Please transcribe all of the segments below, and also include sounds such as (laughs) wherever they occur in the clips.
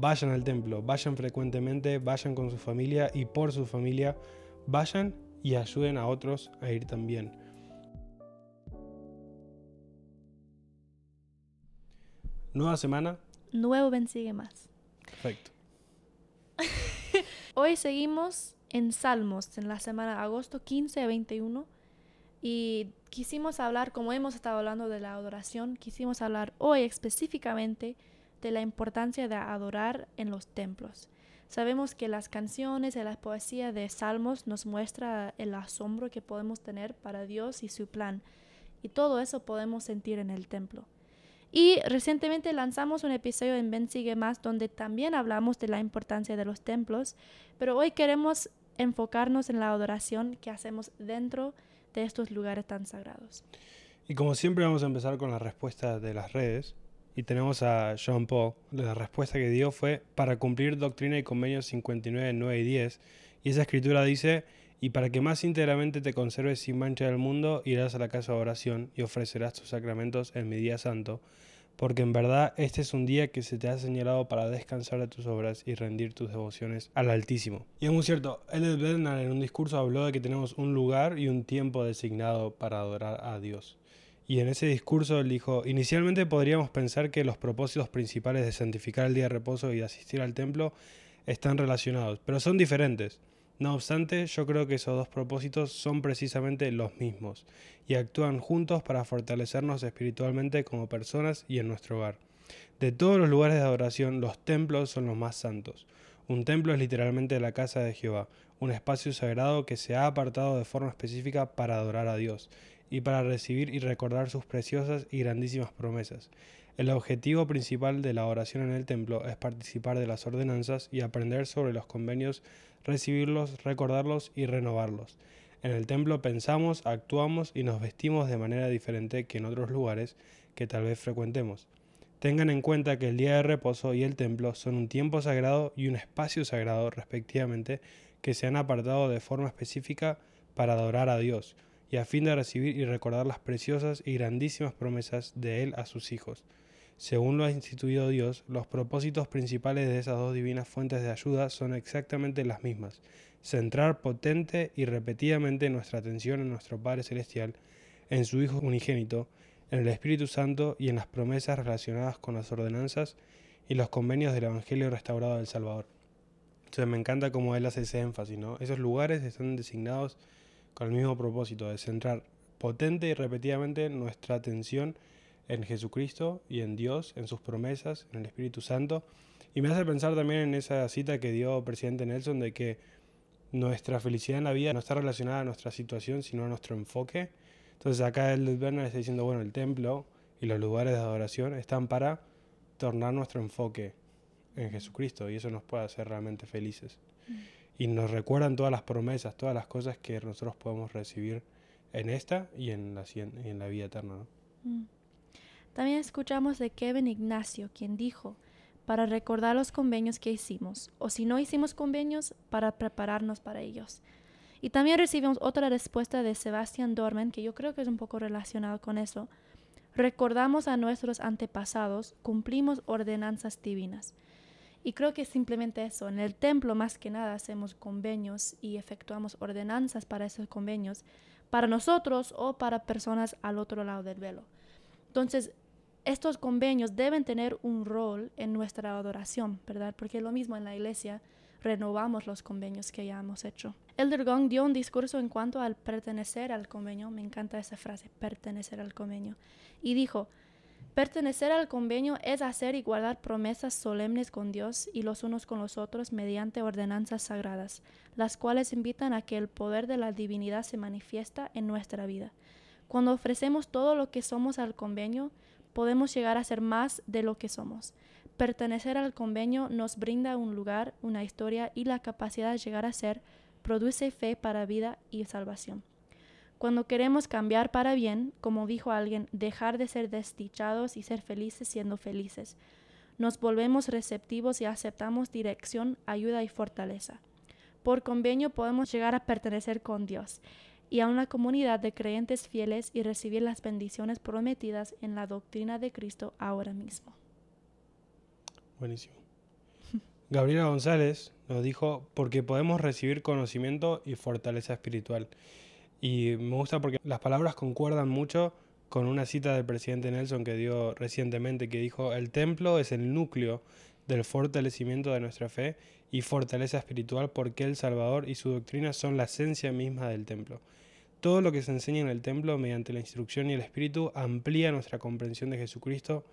Vayan al templo, vayan frecuentemente, vayan con su familia y por su familia, vayan y ayuden a otros a ir también. Nueva semana. Nuevo Ben sigue más. Perfecto. (laughs) Hoy seguimos en Salmos, en la semana agosto 15 a 21. Y quisimos hablar, como hemos estado hablando de la adoración, quisimos hablar hoy específicamente de la importancia de adorar en los templos. Sabemos que las canciones y la poesía de salmos nos muestra el asombro que podemos tener para Dios y su plan, y todo eso podemos sentir en el templo. Y recientemente lanzamos un episodio en Ben Sigue Más donde también hablamos de la importancia de los templos, pero hoy queremos enfocarnos en la adoración que hacemos dentro de estos lugares tan sagrados. Y como siempre vamos a empezar con la respuesta de las redes y tenemos a Jean Paul. La respuesta que dio fue para cumplir doctrina y convenios 59, 9 y 10. Y esa escritura dice, y para que más íntegramente te conserves sin mancha del mundo, irás a la casa de oración y ofrecerás tus sacramentos en mi día santo, porque en verdad este es un día que se te ha señalado para descansar de tus obras y rendir tus devociones al Altísimo. Y es muy cierto, Elliot Bernard en un discurso habló de que tenemos un lugar y un tiempo designado para adorar a Dios. Y en ese discurso él dijo, inicialmente podríamos pensar que los propósitos principales de santificar el día de reposo y de asistir al templo están relacionados, pero son diferentes. No obstante, yo creo que esos dos propósitos son precisamente los mismos y actúan juntos para fortalecernos espiritualmente como personas y en nuestro hogar. De todos los lugares de adoración, los templos son los más santos. Un templo es literalmente la casa de Jehová, un espacio sagrado que se ha apartado de forma específica para adorar a Dios y para recibir y recordar sus preciosas y grandísimas promesas. El objetivo principal de la oración en el templo es participar de las ordenanzas y aprender sobre los convenios, recibirlos, recordarlos y renovarlos. En el templo pensamos, actuamos y nos vestimos de manera diferente que en otros lugares que tal vez frecuentemos. Tengan en cuenta que el día de reposo y el templo son un tiempo sagrado y un espacio sagrado respectivamente que se han apartado de forma específica para adorar a Dios y a fin de recibir y recordar las preciosas y grandísimas promesas de Él a sus hijos. Según lo ha instituido Dios, los propósitos principales de esas dos divinas fuentes de ayuda son exactamente las mismas. Centrar potente y repetidamente nuestra atención en nuestro Padre Celestial, en su Hijo unigénito, en el Espíritu Santo y en las promesas relacionadas con las ordenanzas y los convenios del Evangelio restaurado del Salvador. Entonces me encanta cómo él hace ese énfasis, ¿no? Esos lugares están designados con el mismo propósito de centrar potente y repetidamente nuestra atención en Jesucristo y en Dios, en sus promesas, en el Espíritu Santo. Y me hace pensar también en esa cita que dio el presidente Nelson de que nuestra felicidad en la vida no está relacionada a nuestra situación, sino a nuestro enfoque. Entonces acá el Bernard está diciendo, bueno, el templo y los lugares de adoración están para tornar nuestro enfoque en Jesucristo y eso nos puede hacer realmente felices. Mm y nos recuerdan todas las promesas, todas las cosas que nosotros podemos recibir en esta y en la, vida eterna. Mm. También escuchamos de Kevin Ignacio, quien dijo, para recordar los convenios que hicimos, o si no hicimos convenios, para prepararnos para ellos. Y también recibimos otra respuesta de Sebastian Dorman, que yo creo que es un poco relacionado con eso. Recordamos a nuestros antepasados, cumplimos ordenanzas divinas. Y creo que simplemente eso. En el templo, más que nada, hacemos convenios y efectuamos ordenanzas para esos convenios, para nosotros o para personas al otro lado del velo. Entonces, estos convenios deben tener un rol en nuestra adoración, ¿verdad? Porque lo mismo en la iglesia, renovamos los convenios que ya hemos hecho. Elder Gong dio un discurso en cuanto al pertenecer al convenio, me encanta esa frase, pertenecer al convenio, y dijo, Pertenecer al convenio es hacer y guardar promesas solemnes con Dios y los unos con los otros mediante ordenanzas sagradas, las cuales invitan a que el poder de la divinidad se manifiesta en nuestra vida. Cuando ofrecemos todo lo que somos al convenio, podemos llegar a ser más de lo que somos. Pertenecer al convenio nos brinda un lugar, una historia y la capacidad de llegar a ser, produce fe para vida y salvación. Cuando queremos cambiar para bien, como dijo alguien, dejar de ser desdichados y ser felices siendo felices, nos volvemos receptivos y aceptamos dirección, ayuda y fortaleza. Por convenio podemos llegar a pertenecer con Dios y a una comunidad de creyentes fieles y recibir las bendiciones prometidas en la doctrina de Cristo ahora mismo. Buenísimo. (laughs) Gabriela González nos dijo, porque podemos recibir conocimiento y fortaleza espiritual. Y me gusta porque las palabras concuerdan mucho con una cita del presidente Nelson que dio recientemente, que dijo, el templo es el núcleo del fortalecimiento de nuestra fe y fortaleza espiritual porque el Salvador y su doctrina son la esencia misma del templo. Todo lo que se enseña en el templo mediante la instrucción y el espíritu amplía nuestra comprensión de Jesucristo.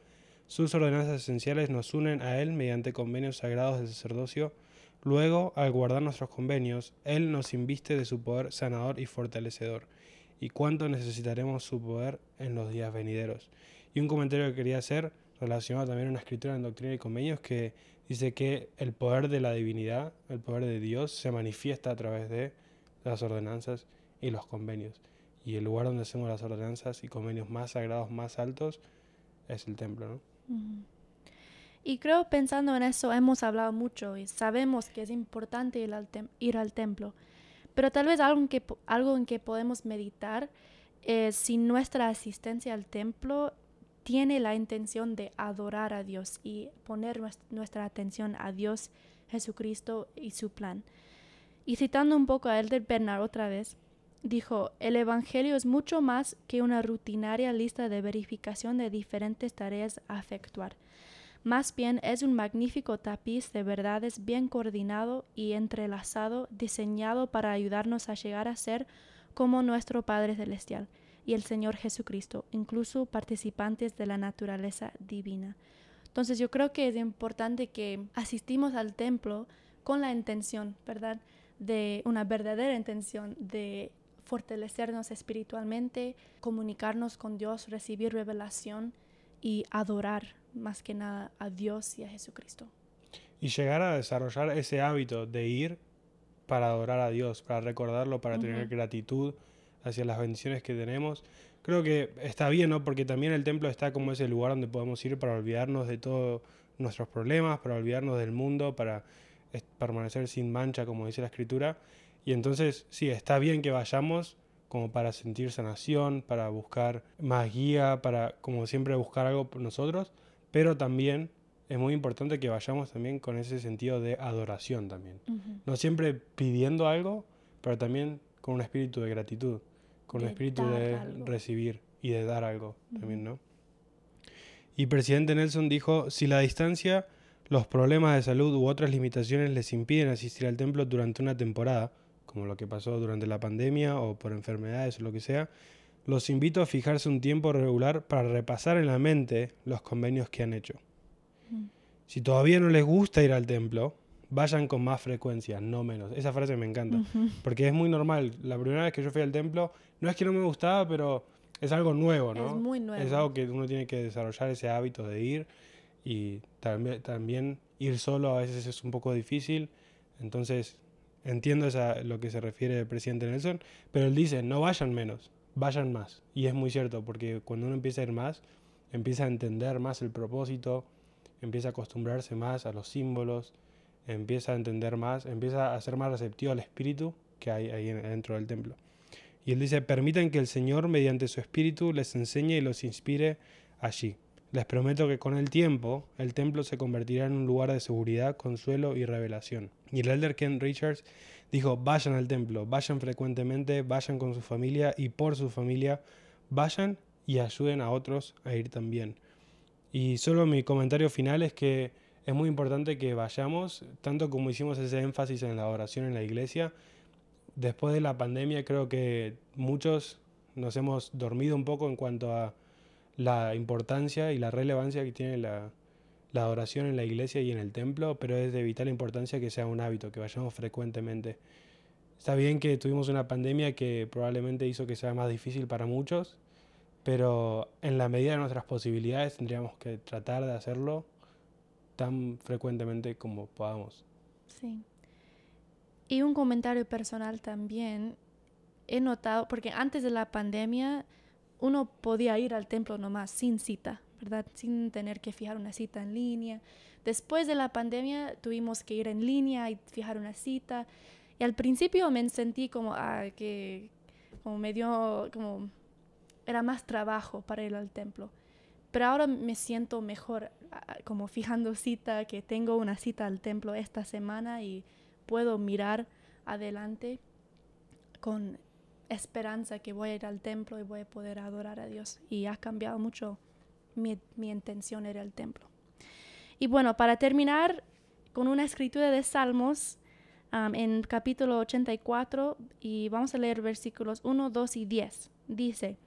Sus ordenanzas esenciales nos unen a Él mediante convenios sagrados del sacerdocio. Luego, al guardar nuestros convenios, Él nos inviste de su poder sanador y fortalecedor. Y cuánto necesitaremos su poder en los días venideros. Y un comentario que quería hacer relacionado también a una escritura en Doctrina y Convenios que dice que el poder de la divinidad, el poder de Dios, se manifiesta a través de las ordenanzas y los convenios. Y el lugar donde hacemos las ordenanzas y convenios más sagrados, más altos, es el templo, ¿no? Y creo pensando en eso hemos hablado mucho y sabemos que es importante ir al, templo, pero tal vez algo en que, algo en que podemos meditar es si nuestra asistencia al templo tiene la intención de adorar a Dios y poner nuestra atención a Dios, Jesucristo y su plan. Y citando un poco a Elder Bernard otra vez, dijo, el Evangelio es mucho más que una rutinaria lista de verificación de diferentes tareas a efectuar. Más bien es un magnífico tapiz de verdades bien coordinado y entrelazado, diseñado para ayudarnos a llegar a ser como nuestro Padre Celestial y el Señor Jesucristo, incluso participantes de la naturaleza divina. Entonces yo creo que es importante que asistimos al templo con la intención, ¿verdad? De una verdadera intención de fortalecernos espiritualmente, comunicarnos con Dios, recibir revelación y adorar más que nada a Dios y a Jesucristo. Y llegar a desarrollar ese hábito de ir para adorar a Dios, para recordarlo, para tener gratitud hacia las bendiciones que tenemos. Creo que está bien, ¿no? Porque también el templo está como ese lugar donde podemos ir para olvidarnos de todos nuestros problemas, para olvidarnos del mundo, para permanecer sin mancha, como dice la escritura. Y entonces, sí, está bien que vayamos como para sentir sanación, para buscar más guía, para, como siempre, buscar algo por nosotros, pero también es muy importante que vayamos también con ese sentido de adoración también. No siempre pidiendo algo, pero también con un espíritu de gratitud con el espíritu de recibir y de dar algo también, ¿no? Y presidente Nelson dijo, si la distancia, los problemas de salud u otras limitaciones les impiden asistir al templo durante una temporada, como lo que pasó durante la pandemia o por enfermedades o lo que sea, los invito a fijarse un tiempo regular para repasar en la mente los convenios que han hecho. Si todavía no les gusta ir al templo, vayan con más frecuencia, no menos. Esa frase me encanta, porque es muy normal. La primera vez que yo fui al templo, no es que no me gustaba, pero es algo nuevo, ¿no? Es muy nuevo. Es algo que uno tiene que desarrollar ese hábito de ir y también, también ir solo a veces es un poco difícil. Entonces, entiendo esa, lo que se refiere el presidente Nelson, pero él dice, no vayan menos, vayan más. Y es muy cierto, porque cuando uno empieza a ir más, empieza a entender más el propósito, empieza a acostumbrarse más a los símbolos, empieza a entender más, empieza a ser más receptivo al espíritu que hay ahí dentro del templo. Y él dice, permitan que el Señor mediante su espíritu les enseñe y los inspire allí. Les prometo que con el tiempo el templo se convertirá en un lugar de seguridad, consuelo y revelación. Y el elder Ken Richards dijo, vayan al templo, vayan frecuentemente, vayan con su familia y por su familia, vayan y ayuden a otros a ir también. Y solo mi comentario final es que es muy importante que vayamos, tanto como hicimos ese énfasis en la oración en la iglesia, después de la pandemia creo que muchos nos hemos dormido un poco en cuanto a la importancia y la relevancia que tiene la, la oración en la iglesia y en el templo, pero es de vital importancia que sea un hábito, que vayamos frecuentemente. Está bien que tuvimos una pandemia que probablemente hizo que sea más difícil para muchos, pero en la medida de nuestras posibilidades tendríamos que tratar de hacerlo tan frecuentemente como podamos. Sí. Y un comentario personal también. He notado, porque antes de la pandemia uno podía ir al templo nomás sin cita, ¿verdad? Sin tener que fijar una cita en línea. Después de la pandemia tuvimos que ir en línea y fijar una cita. Y al principio me sentí como ah, que como medio como era más trabajo para ir al templo. Pero ahora me siento mejor ah, como fijando cita, que tengo una cita al templo esta semana y puedo mirar adelante con esperanza que voy a ir al templo y voy a poder adorar a Dios. Y ha cambiado mucho mi, mi intención era el templo. Y bueno, para terminar con una escritura de Salmos um, en capítulo 84 y vamos a leer versículos 1, 2 y 10. Dice,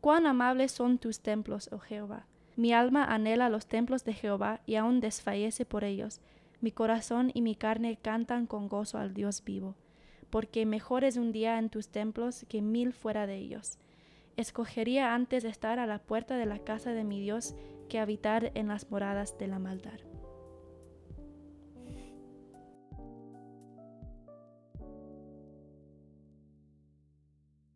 Cuán amables son tus templos, oh Jehová. Mi alma anhela los templos de Jehová y aún desfallece por ellos. Mi corazón y mi carne cantan con gozo al Dios vivo, porque mejor es un día en tus templos que mil fuera de ellos. Escogería antes estar a la puerta de la casa de mi Dios que habitar en las moradas de la maldad.